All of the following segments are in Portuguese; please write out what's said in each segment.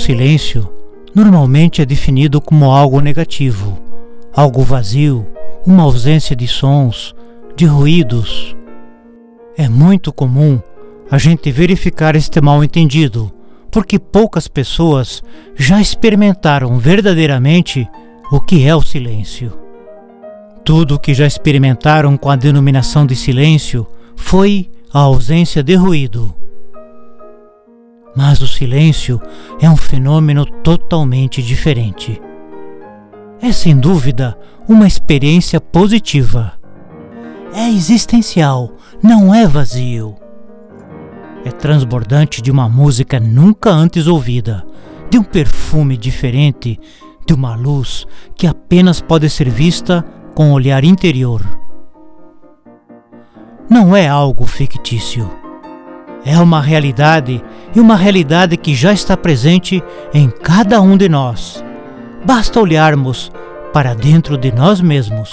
silêncio normalmente é definido como algo negativo, algo vazio, uma ausência de sons, de ruídos. É muito comum a gente verificar este mal entendido, porque poucas pessoas já experimentaram verdadeiramente o que é o silêncio. Tudo o que já experimentaram com a denominação de silêncio foi a ausência de ruído. Mas o silêncio é um fenômeno totalmente diferente. É sem dúvida uma experiência positiva. É existencial, não é vazio. É transbordante de uma música nunca antes ouvida, de um perfume diferente, de uma luz que apenas pode ser vista com o olhar interior. Não é algo fictício é uma realidade e uma realidade que já está presente em cada um de nós. Basta olharmos para dentro de nós mesmos.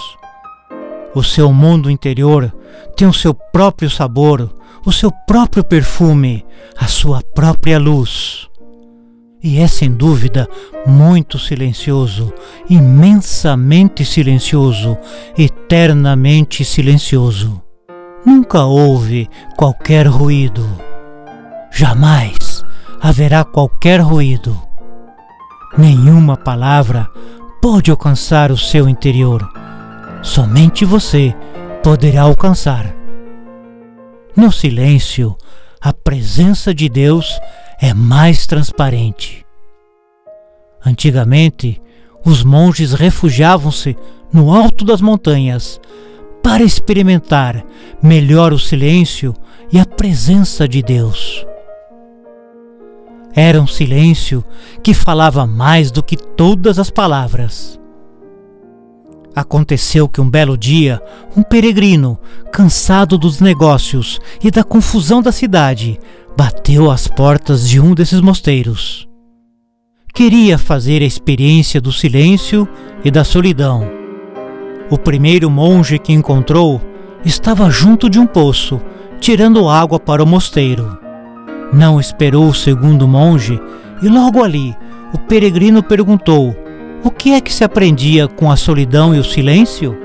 O seu mundo interior tem o seu próprio sabor, o seu próprio perfume, a sua própria luz. E é sem dúvida muito silencioso, imensamente silencioso, eternamente silencioso. Nunca houve qualquer ruído. Jamais haverá qualquer ruído. Nenhuma palavra pode alcançar o seu interior. Somente você poderá alcançar. No silêncio, a presença de Deus é mais transparente. Antigamente, os monges refugiavam-se no alto das montanhas para experimentar melhor o silêncio e a presença de Deus. Era um silêncio que falava mais do que todas as palavras. Aconteceu que um belo dia, um peregrino, cansado dos negócios e da confusão da cidade, bateu às portas de um desses mosteiros. Queria fazer a experiência do silêncio e da solidão o primeiro monge que encontrou estava junto de um poço, tirando água para o mosteiro. Não esperou o segundo monge e logo ali o peregrino perguntou: O que é que se aprendia com a solidão e o silêncio?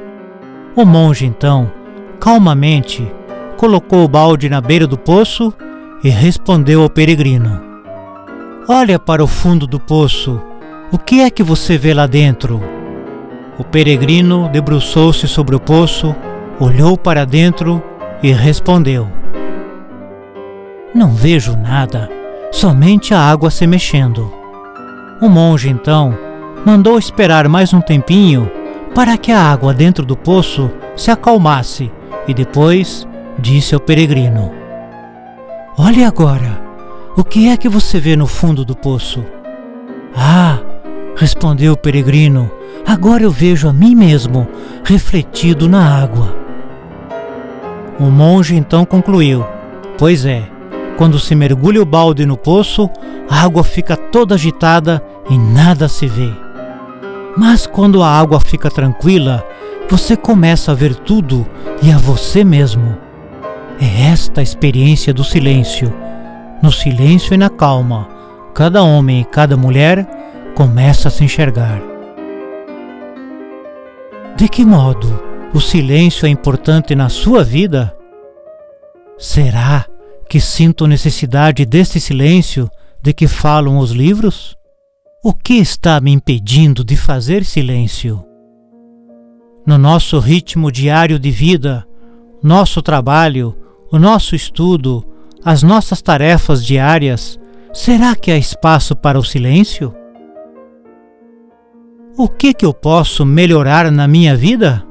O monge então, calmamente, colocou o balde na beira do poço e respondeu ao peregrino: Olha para o fundo do poço. O que é que você vê lá dentro? O peregrino debruçou-se sobre o poço, olhou para dentro e respondeu: Não vejo nada, somente a água se mexendo. O monge então mandou esperar mais um tempinho para que a água dentro do poço se acalmasse e depois disse ao peregrino: Olhe agora, o que é que você vê no fundo do poço? Ah, respondeu o peregrino, agora eu vejo a mim mesmo refletido na água. O monge então concluiu: Pois é, quando se mergulha o balde no poço, a água fica toda agitada e nada se vê. Mas quando a água fica tranquila, você começa a ver tudo e a você mesmo. É esta a experiência do silêncio. No silêncio e na calma, cada homem e cada mulher começa a se enxergar. De que modo o silêncio é importante na sua vida? Será que sinto necessidade deste silêncio de que falam os livros? O que está me impedindo de fazer silêncio? No nosso ritmo diário de vida, nosso trabalho, o nosso estudo, as nossas tarefas diárias, será que há espaço para o silêncio? O que, que eu posso melhorar na minha vida?